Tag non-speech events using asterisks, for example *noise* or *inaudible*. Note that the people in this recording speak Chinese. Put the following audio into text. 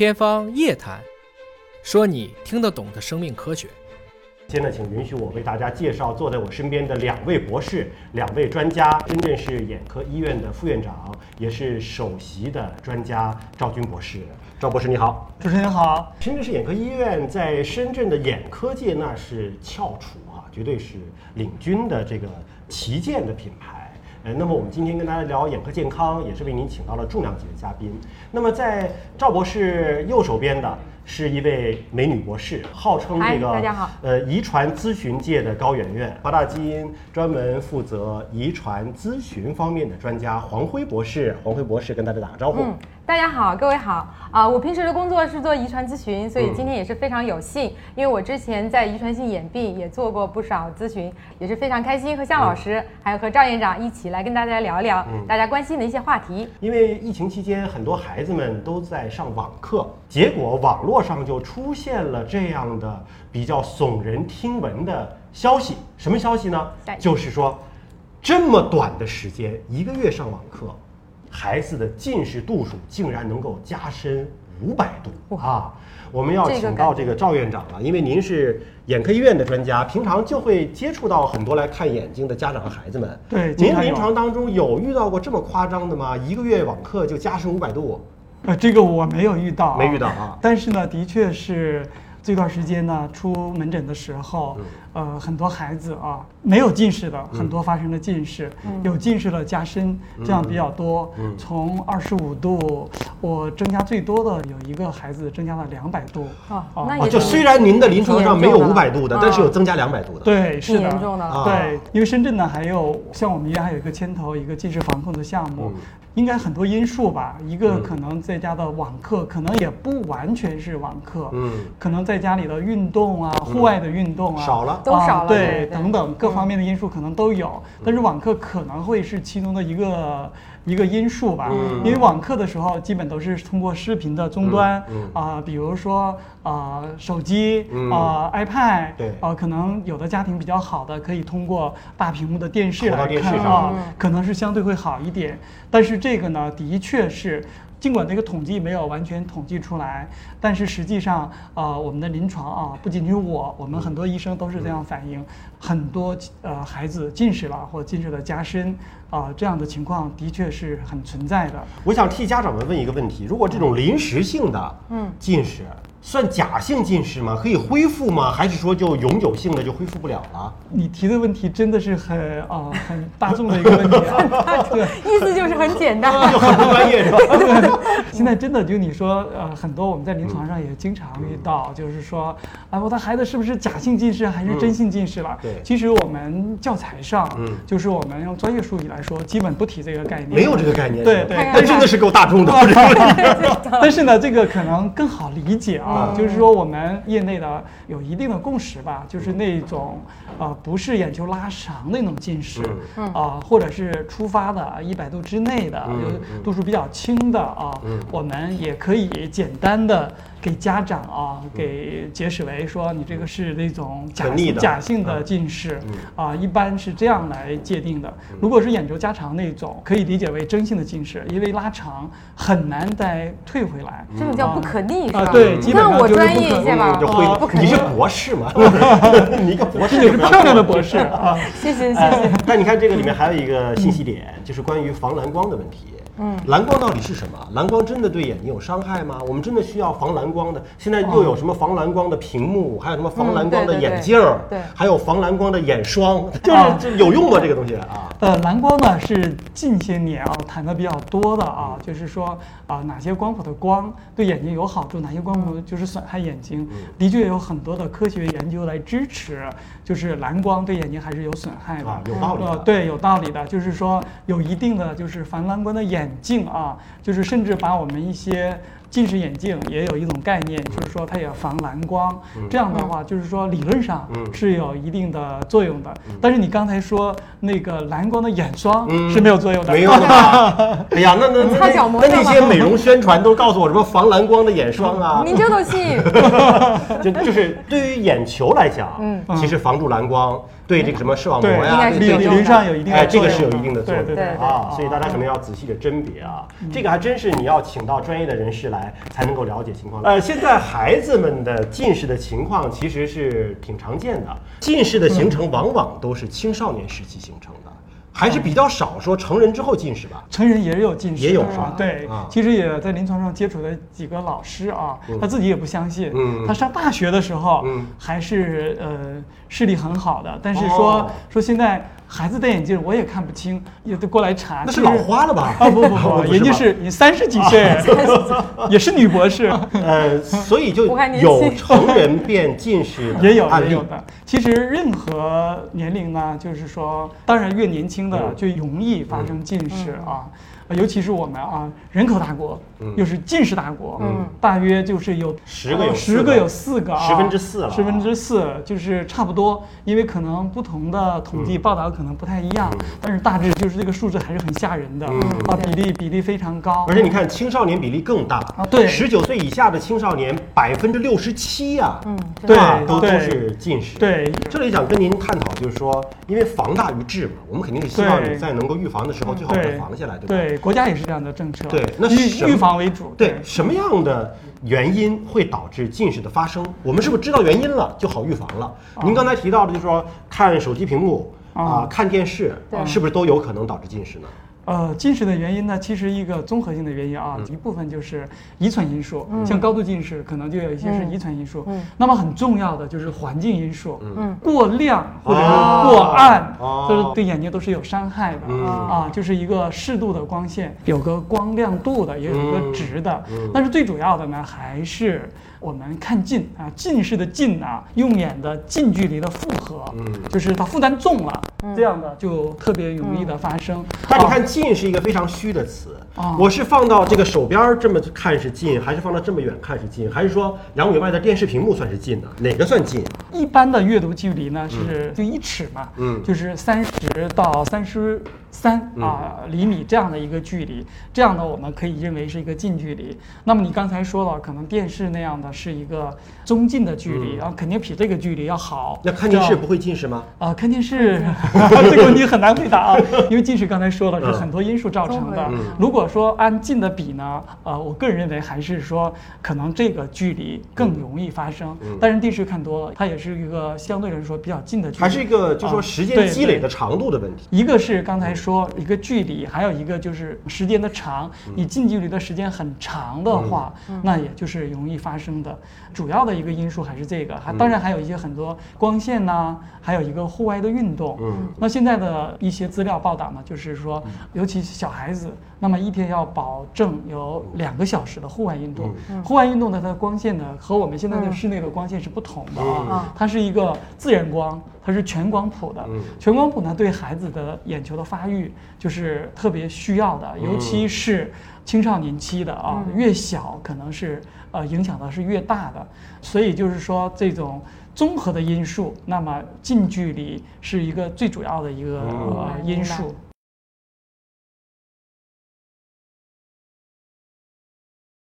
天方夜谭，说你听得懂的生命科学。现在，请允许我为大家介绍坐在我身边的两位博士、两位专家，深圳市眼科医院的副院长，也是首席的专家赵军博士。赵博士你好，主持人好。深圳市眼科医院在深圳的眼科界那是翘楚啊，绝对是领军的这个旗舰的品牌。呃，那么我们今天跟大家聊眼科健康，也是为您请到了重量级的嘉宾。那么在赵博士右手边的。是一位美女博士，号称这个大家好，呃，遗传咨询界的高圆圆，华大基因专门负责遗传咨询方面的专家黄辉博士，黄辉博士跟大家打个招呼。大家好，各位好啊！我平时的工作是做遗传咨询，所以今天也是非常有幸，因为我之前在遗传性眼病也做过不少咨询，也是非常开心和向老师还有和赵院长一起来跟大家聊聊大家关心的一些话题。因为疫情期间，很多孩子们都在上网课，结果网络上就出现了这样的比较耸人听闻的消息。什么消息呢？就是说，这么短的时间，一个月上网课。孩子的近视度数竟然能够加深五百度啊！我们要请到这个赵院长了，因为您是眼科医院的专家，平常就会接触到很多来看眼睛的家长和孩子们。对，您临床当中有遇到过这么夸张的吗？一个月网课就加深五百度？呃，这个我没有遇到，没遇到啊。但是呢，的确是。这段时间呢，出门诊的时候，呃，很多孩子啊，没有近视的，很多发生了近视，有近视的加深，这样比较多。从二十五度，我增加最多的有一个孩子增加了两百度。啊，那就虽然您的临床上没有五百度的，但是有增加两百度的。对，是的。严重的。对，因为深圳呢，还有像我们医院还有一个牵头一个近视防控的项目。应该很多因素吧，一个可能在家的网课，可能也不完全是网课，嗯，可能在家里的运动啊，户外的运动啊，少了，都少了，对，等等各方面的因素可能都有，但是网课可能会是其中的一个。一个因素吧，因为网课的时候基本都是通过视频的终端啊，比如说啊手机啊 iPad，对。啊，可能有的家庭比较好的可以通过大屏幕的电视来看啊，可能是相对会好一点。但是这个呢，的确是。尽管这个统计没有完全统计出来，但是实际上，呃，我们的临床啊，不仅仅我，我们很多医生都是这样反映，很多呃孩子近视了或近视的加深，啊，这样的情况的确是很存在的。我想替家长们问一个问题：如果这种临时性的嗯近视。算假性近视吗？可以恢复吗？还是说就永久性的就恢复不了了？你提的问题真的是很啊很大众的一个问题啊，*laughs* 对，意思就是很简单，*laughs* 就很不专业是吧？*laughs* 现在真的就你说呃很多我们在临床上也经常遇到，就是说啊我的孩子是不是假性近视还是真性近视了？对，其实我们教材上，嗯，就是我们用专业术语来说，基本不提这个概念，没有这个概念，对对，但真的是够大众的，但是呢这个可能更好理解啊。啊，就是说我们业内的有一定的共识吧，就是那种，呃，不是眼球拉长那种近视，啊，或者是初发的一百度之内的，就度数比较轻的啊，我们也可以简单的。给家长啊，给解释为说你这个是那种假假性的近视，啊，一般是这样来界定的。如果是眼轴加长那种，可以理解为真性的近视，因为拉长很难再退回来。这种叫不可逆是吧？对，基本上我专业一些吧。你是博士嘛？*laughs* 你一个博士你是漂亮的博士啊！谢谢谢谢。但你看这个里面还有一个信息点，就是关于防蓝光的问题。嗯，蓝光到底是什么？蓝光真的对眼睛有伤害吗？我们真的需要防蓝光的？现在又有什么防蓝光的屏幕？还有什么防蓝光的眼镜？对，还有防蓝光的眼霜，就是有用吗？这个东西啊？呃，蓝光呢是近些年啊谈的比较多的啊，就是说啊哪些光谱的光对眼睛有好处，哪些光谱就是损害眼睛。的确有很多的科学研究来支持，就是蓝光对眼睛还是有损害的。啊有道理。对，有道理的，就是说有一定的就是防蓝光的眼。镜啊，就是甚至把我们一些近视眼镜也有一种概念，就是说它也防蓝光。这样的话，就是说理论上是有一定的作用的。但是你刚才说那个蓝光的眼霜是没有作用的，没有的 *laughs* 哎呀，那那那那些美容宣传都告诉我什么防蓝光的眼霜啊？您这都信？*laughs* 就就是对于眼球来讲，嗯，其实防住蓝光。对这个什么视网膜呀，理论上有一定，哎，这个是有一定的作用的啊，所以大家可能要仔细的甄别啊。这个还真是你要请到专业的人士来。来才能够了解情况。呃，现在孩子们的近视的情况其实是挺常见的，近视的形成往往都是青少年时期形成的。还是比较少说成人之后近视吧，成人也有近视，也有是吧？对，其实也在临床上接触的几个老师啊，他自己也不相信。嗯，他上大学的时候，嗯，还是呃视力很好的，但是说说现在。孩子戴眼镜，我也看不清，也得过来查。那是老花了吧？啊不不不，*laughs* 人家是你三十几岁，也是女博士。*laughs* 呃，所以就有成人变近视 *laughs* 也有也有的。其实任何年龄呢，就是说，当然越年轻的就容易发生近视啊。尤其是我们啊，人口大国，又是近视大国，嗯，大约就是有十个有十个有四个，十分之四了，十分之四就是差不多，因为可能不同的统计报道可能不太一样，但是大致就是这个数字还是很吓人的，啊，比例比例非常高，而且你看青少年比例更大啊，对，十九岁以下的青少年百分之六十七呀，嗯，对，都都是近视，对，这里想跟您探讨就是说，因为防大于治嘛，我们肯定是希望你在能够预防的时候最好把它防下来，对吧？对。国家也是这样的政策，对，那预预防为主。对，什么样的原因会导致近视的发生？我们是不是知道原因了就好预防了？您刚才提到的，就是说看手机屏幕啊，看电视，是不是都有可能导致近视呢？呃，近视的原因呢，其实一个综合性的原因啊，一部分就是遗传因素，像高度近视可能就有一些是遗传因素。那么很重要的就是环境因素，过亮或者是过暗，都是对眼睛都是有伤害的啊。就是一个适度的光线，有个光亮度的，也有一个值的。但是最主要的呢，还是。我们看近啊，近视的近啊，用眼的近距离的负荷，嗯，就是它负担重了，这样的就特别容易的发生。但你看近是一个非常虚的词啊，我是放到这个手边这么看是近，还是放到这么远看是近，还是说两米外的电视屏幕算是近呢？哪个算近？一般的阅读距离呢是就一尺嘛，嗯，就是三十到三十。三啊厘米这样的一个距离，这样呢我们可以认为是一个近距离。那么你刚才说了，可能电视那样的是一个中近的距离，啊，肯定比这个距离要好。那看电视不会近视吗？啊，看电视 *laughs* 这个问题很难回答啊，*laughs* 因为近视刚才说了是很多因素造成的。如果说按近的比呢，呃，我个人认为还是说可能这个距离更容易发生。但是电视看多了，它也是一个相对来说比较近的距离，还是一个就说时间积累的长度的问题。一个是刚才。说一个距离，还有一个就是时间的长。你近距离的时间很长的话，那也就是容易发生的。主要的一个因素还是这个，还当然还有一些很多光线呐，还有一个户外的运动。嗯，那现在的一些资料报道呢，就是说，尤其小孩子，那么一天要保证有两个小时的户外运动。户外运动的它的光线呢，和我们现在的室内的光线是不同的啊，它是一个自然光。它是全光谱的，全光谱呢，对孩子的眼球的发育就是特别需要的，尤其是青少年期的啊，越小可能是呃影响的是越大的，所以就是说这种综合的因素，那么近距离是一个最主要的一个呃因素。